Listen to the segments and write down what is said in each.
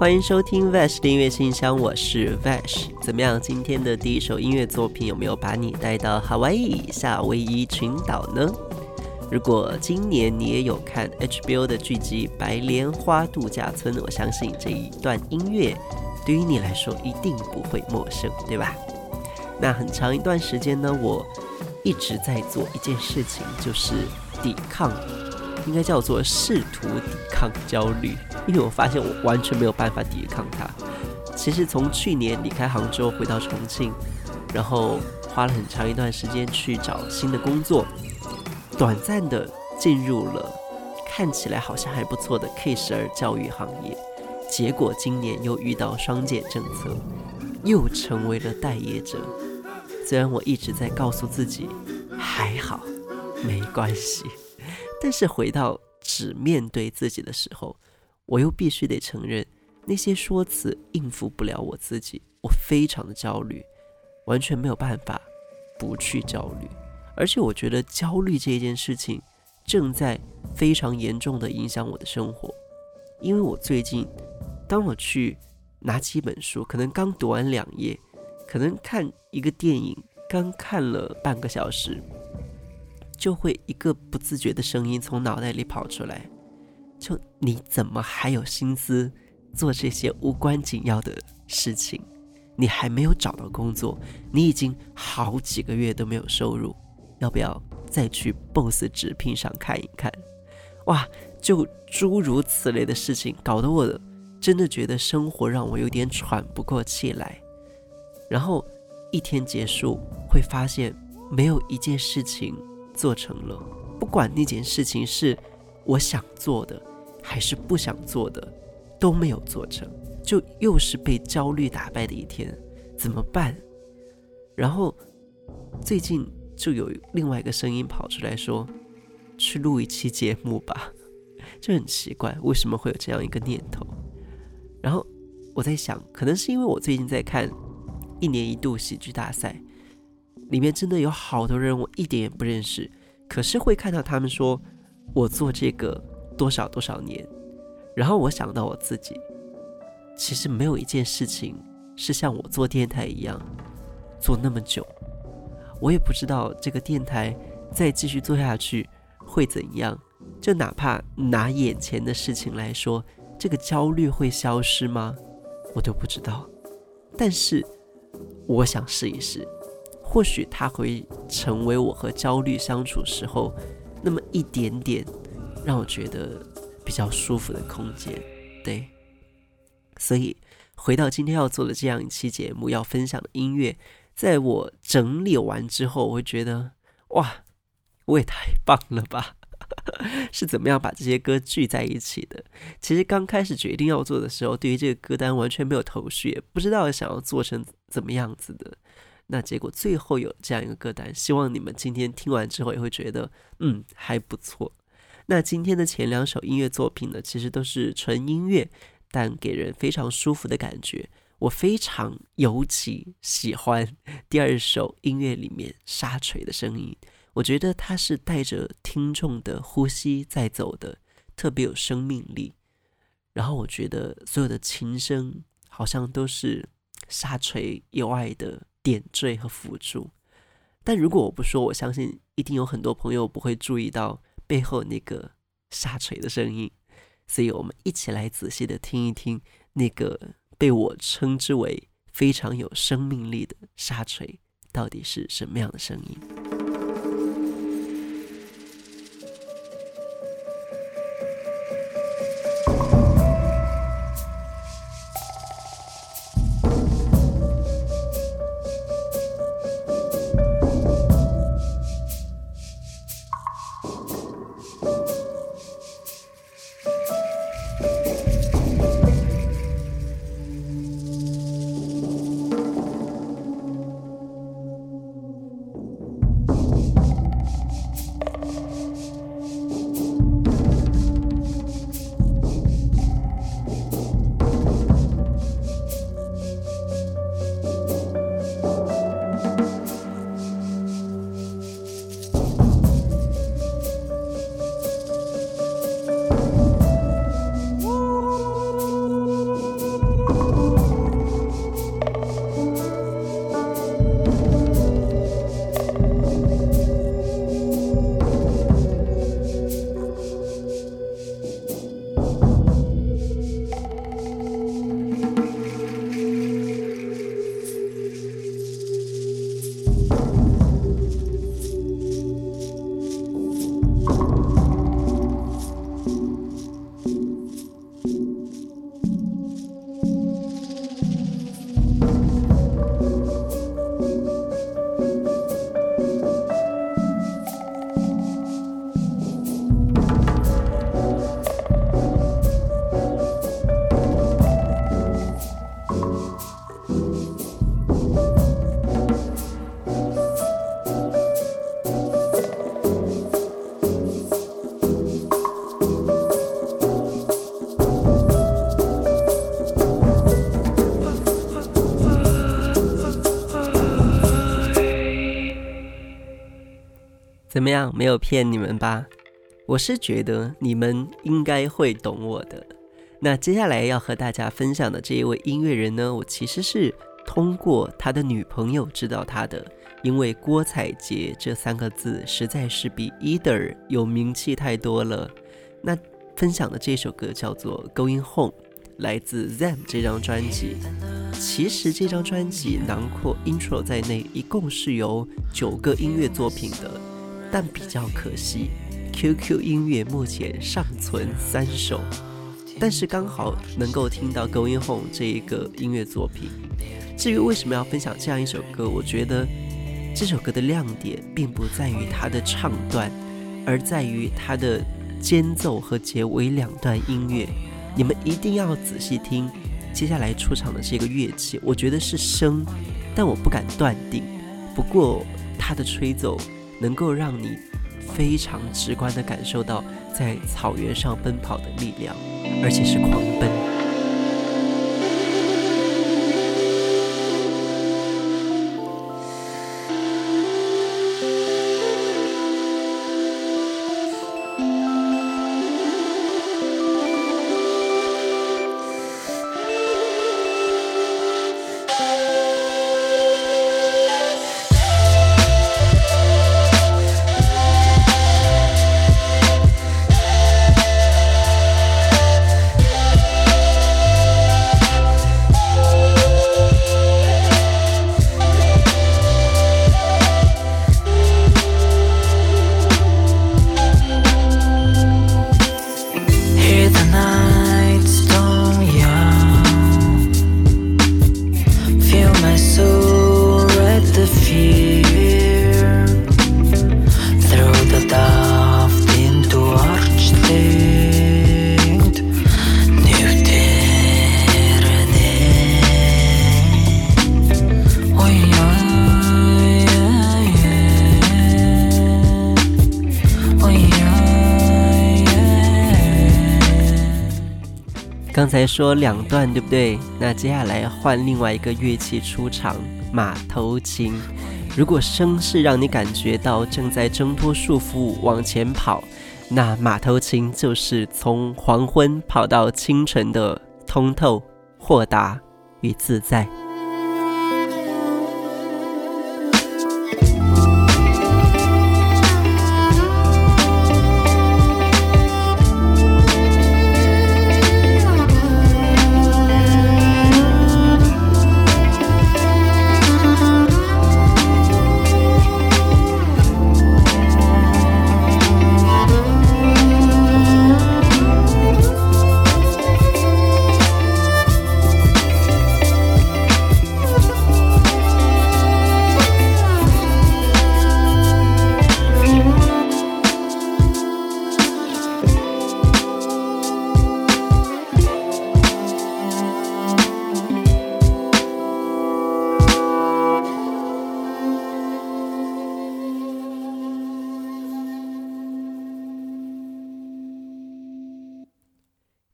欢迎收听 Vash 的音乐信箱，我是 Vash。怎么样？今天的第一首音乐作品有没有把你带到夏威夷夏威夷群岛呢？如果今年你也有看 HBO 的剧集《白莲花度假村》，我相信这一段音乐对于你来说一定不会陌生，对吧？那很长一段时间呢，我一直在做一件事情，就是抵抗，应该叫做试图抵抗焦虑。因为我发现我完全没有办法抵抗它。其实从去年离开杭州回到重庆，然后花了很长一段时间去找新的工作，短暂的进入了看起来好像还不错的 K 十二教育行业，结果今年又遇到双减政策，又成为了待业者。虽然我一直在告诉自己还好，没关系，但是回到只面对自己的时候。我又必须得承认，那些说辞应付不了我自己，我非常的焦虑，完全没有办法不去焦虑。而且我觉得焦虑这件事情正在非常严重的影响我的生活，因为我最近，当我去拿起一本书，可能刚读完两页，可能看一个电影刚看了半个小时，就会一个不自觉的声音从脑袋里跑出来。就你怎么还有心思做这些无关紧要的事情？你还没有找到工作，你已经好几个月都没有收入，要不要再去 BOSS 直聘上看一看？哇，就诸如此类的事情，搞得我真的觉得生活让我有点喘不过气来。然后一天结束，会发现没有一件事情做成了，不管那件事情是我想做的。还是不想做的都没有做成，就又是被焦虑打败的一天，怎么办？然后最近就有另外一个声音跑出来说：“去录一期节目吧。”就很奇怪，为什么会有这样一个念头？然后我在想，可能是因为我最近在看一年一度喜剧大赛，里面真的有好多人我一点也不认识，可是会看到他们说我做这个。多少多少年，然后我想到我自己，其实没有一件事情是像我做电台一样做那么久。我也不知道这个电台再继续做下去会怎样。就哪怕拿眼前的事情来说，这个焦虑会消失吗？我都不知道。但是我想试一试，或许它会成为我和焦虑相处时候那么一点点。让我觉得比较舒服的空间，对。所以回到今天要做的这样一期节目，要分享的音乐，在我整理完之后，我会觉得哇，我也太棒了吧！是怎么样把这些歌聚在一起的？其实刚开始决定要做的时候，对于这个歌单完全没有头绪，也不知道想要做成怎么样子的。那结果最后有这样一个歌单，希望你们今天听完之后也会觉得，嗯，还不错。那今天的前两首音乐作品呢，其实都是纯音乐，但给人非常舒服的感觉。我非常尤其喜欢第二首音乐里面沙锤的声音，我觉得它是带着听众的呼吸在走的，特别有生命力。然后我觉得所有的琴声好像都是沙锤以外的点缀和辅助。但如果我不说，我相信一定有很多朋友不会注意到。背后那个沙锤的声音，所以我们一起来仔细的听一听那个被我称之为非常有生命力的沙锤到底是什么样的声音。怎么样？没有骗你们吧？我是觉得你们应该会懂我的。那接下来要和大家分享的这一位音乐人呢，我其实是通过他的女朋友知道他的，因为郭采洁这三个字实在是比 Either 有名气太多了。那分享的这首歌叫做《Going Home》，来自 Them 这张专辑。其实这张专辑囊括 Intro 在内，一共是由九个音乐作品的。但比较可惜，QQ 音乐目前尚存三首，但是刚好能够听到《Going Home》这一个音乐作品。至于为什么要分享这样一首歌，我觉得这首歌的亮点并不在于它的唱段，而在于它的间奏和结尾两段音乐。你们一定要仔细听接下来出场的这个乐器，我觉得是笙，但我不敢断定。不过它的吹奏。能够让你非常直观的感受到在草原上奔跑的力量，而且是狂奔。刚才说两段对不对？那接下来换另外一个乐器出场，马头琴。如果声是让你感觉到正在挣脱束缚往前跑，那马头琴就是从黄昏跑到清晨的通透、豁达与自在。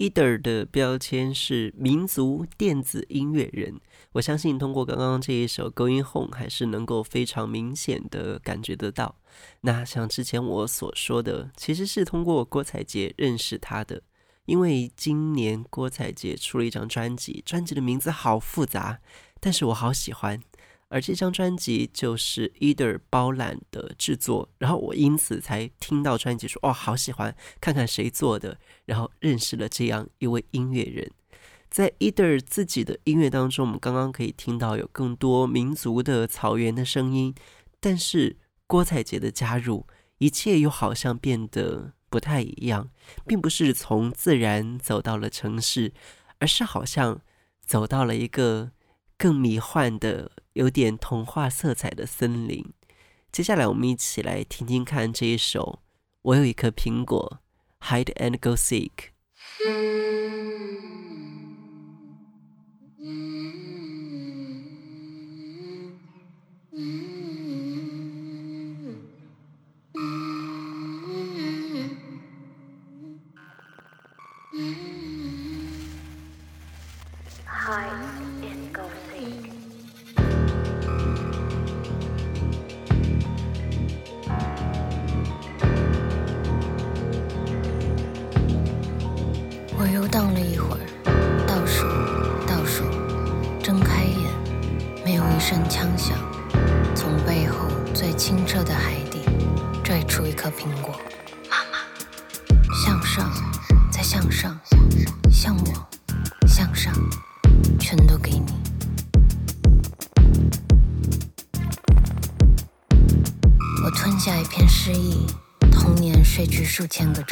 Eder 的标签是民族电子音乐人，我相信通过刚刚这一首《Going Home》，还是能够非常明显的感觉得到。那像之前我所说的，其实是通过郭采洁认识他的，因为今年郭采洁出了一张专辑，专辑的名字好复杂，但是我好喜欢。而这张专辑就是 Eder 包揽的制作，然后我因此才听到专辑说哦，好喜欢，看看谁做的，然后认识了这样一位音乐人。在 Eder 自己的音乐当中，我们刚刚可以听到有更多民族的草原的声音，但是郭采洁的加入，一切又好像变得不太一样，并不是从自然走到了城市，而是好像走到了一个更迷幻的。有点童话色彩的森林。接下来我们一起来听听看这一首我有一颗苹果 hideandgoseek 数千个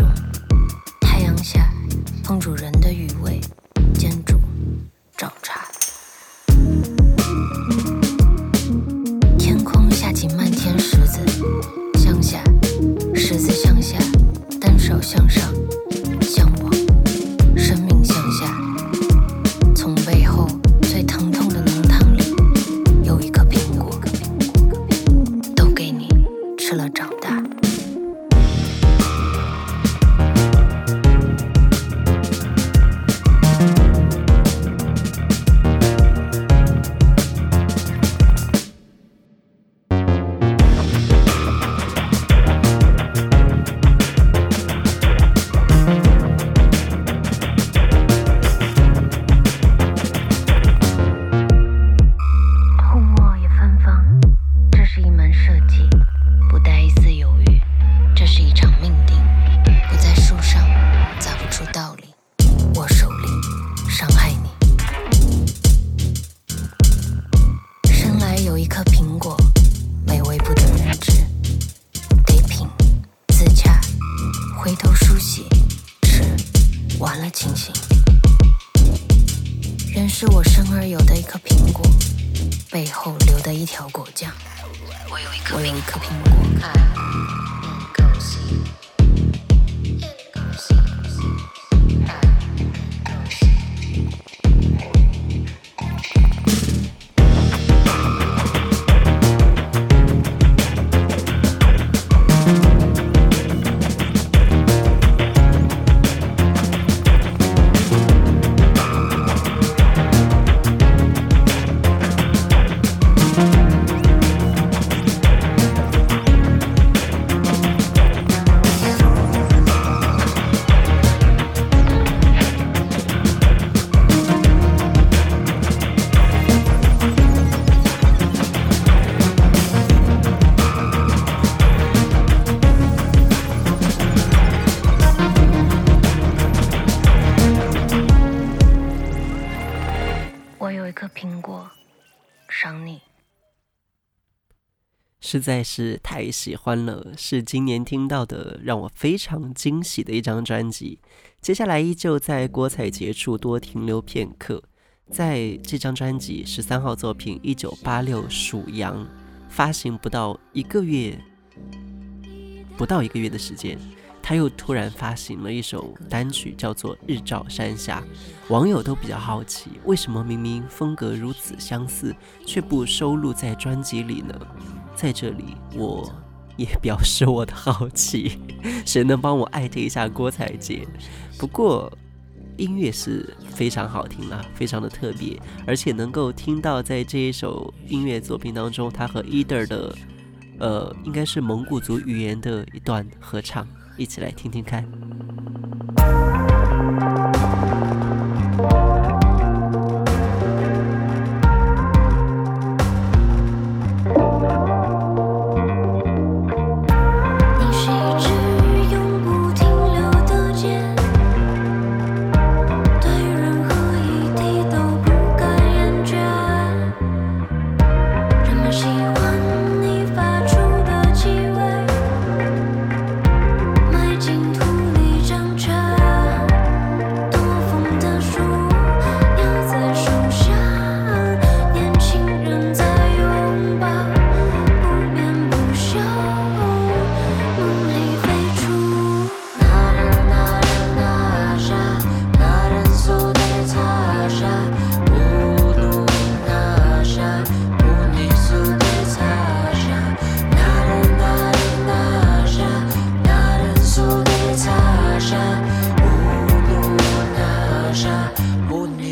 实在是太喜欢了，是今年听到的让我非常惊喜的一张专辑。接下来依旧在郭采洁处多停留片刻，在这张专辑十三号作品《一九八六属羊》发行不到一个月，不到一个月的时间。他又突然发行了一首单曲，叫做《日照山下》。网友都比较好奇，为什么明明风格如此相似，却不收录在专辑里呢？在这里，我也表示我的好奇，谁能帮我艾特一下郭采洁？不过音乐是非常好听啊，非常的特别，而且能够听到在这一首音乐作品当中，他和 Eder 的，呃，应该是蒙古族语言的一段合唱。一起来听听看。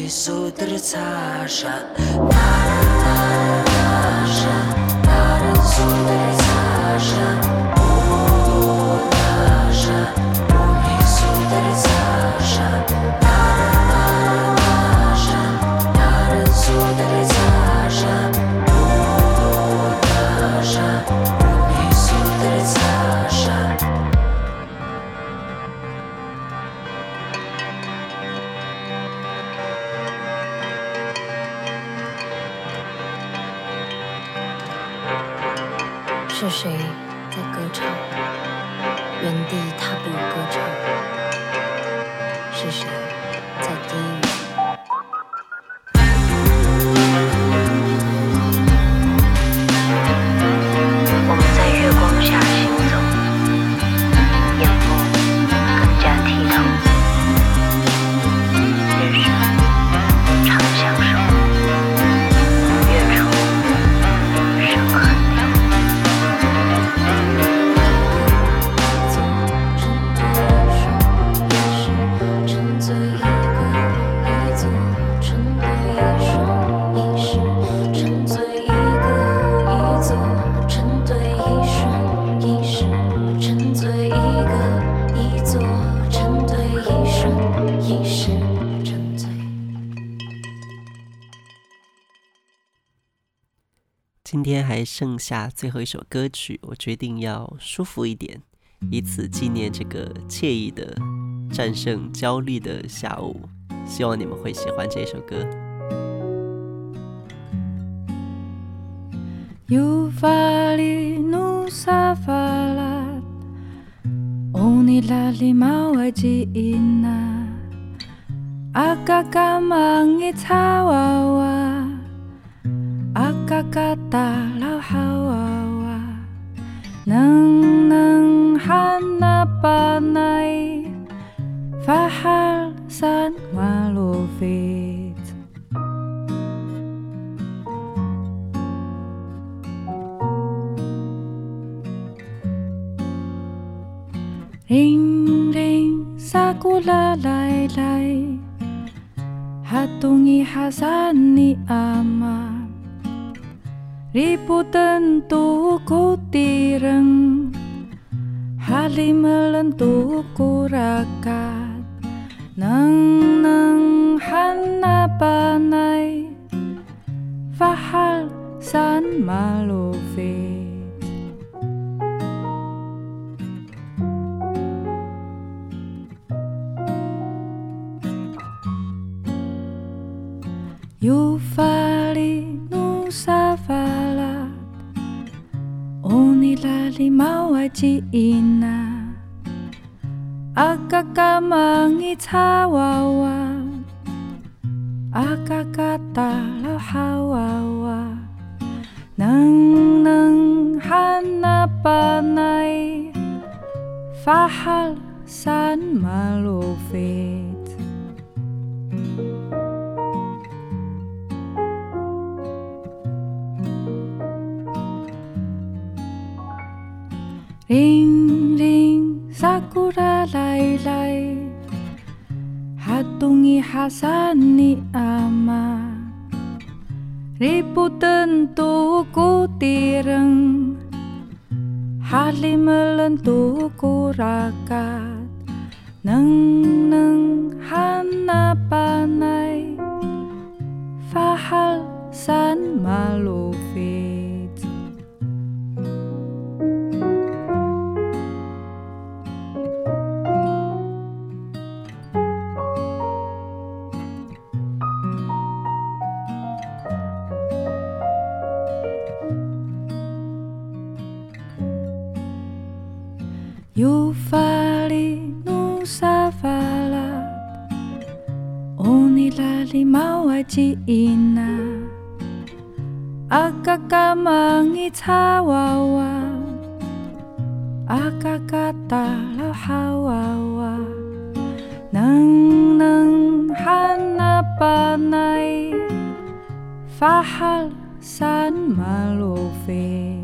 из утрица. Тара, тараша, тара из утрица. О, тараша, помни из утрица. 是谁在歌唱？原地踏步歌唱。是谁在低今天还剩下最后一首歌曲，我决定要舒服一点，以此纪念这个惬意的战胜焦虑的下午。希望你们会喜欢这首歌。akakata lao hawawa nang nang hanapanay fahal san malupit Ring ring, sakula lay lay Hatungi hasani ah tentu ku tireng. Hali melentu ku rakat. Neng neng hana panai. Fahal san malu. chi ina aka ka mang i cha wa nang nang han na san ma lo Ring ring sakura lai lai. Hatungi hasani ama. Ribu tentuku tireng. Hali melentuku rakat. Neng neng Yufalinu safalat Unilali mawaji ina. Akakamangi cawawa Akakata lohawawa Neng neng hanapanai Fahal san malufi Fahal san malufi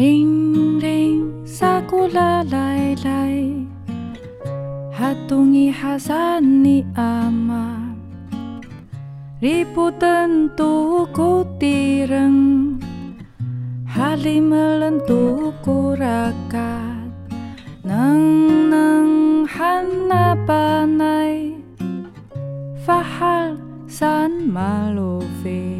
Ring ring sakula lay lay Hatungi hasan ni ama Ributan tu kutireng Halimelan tu kurakat Nang nang hanapanay Fahal san malufit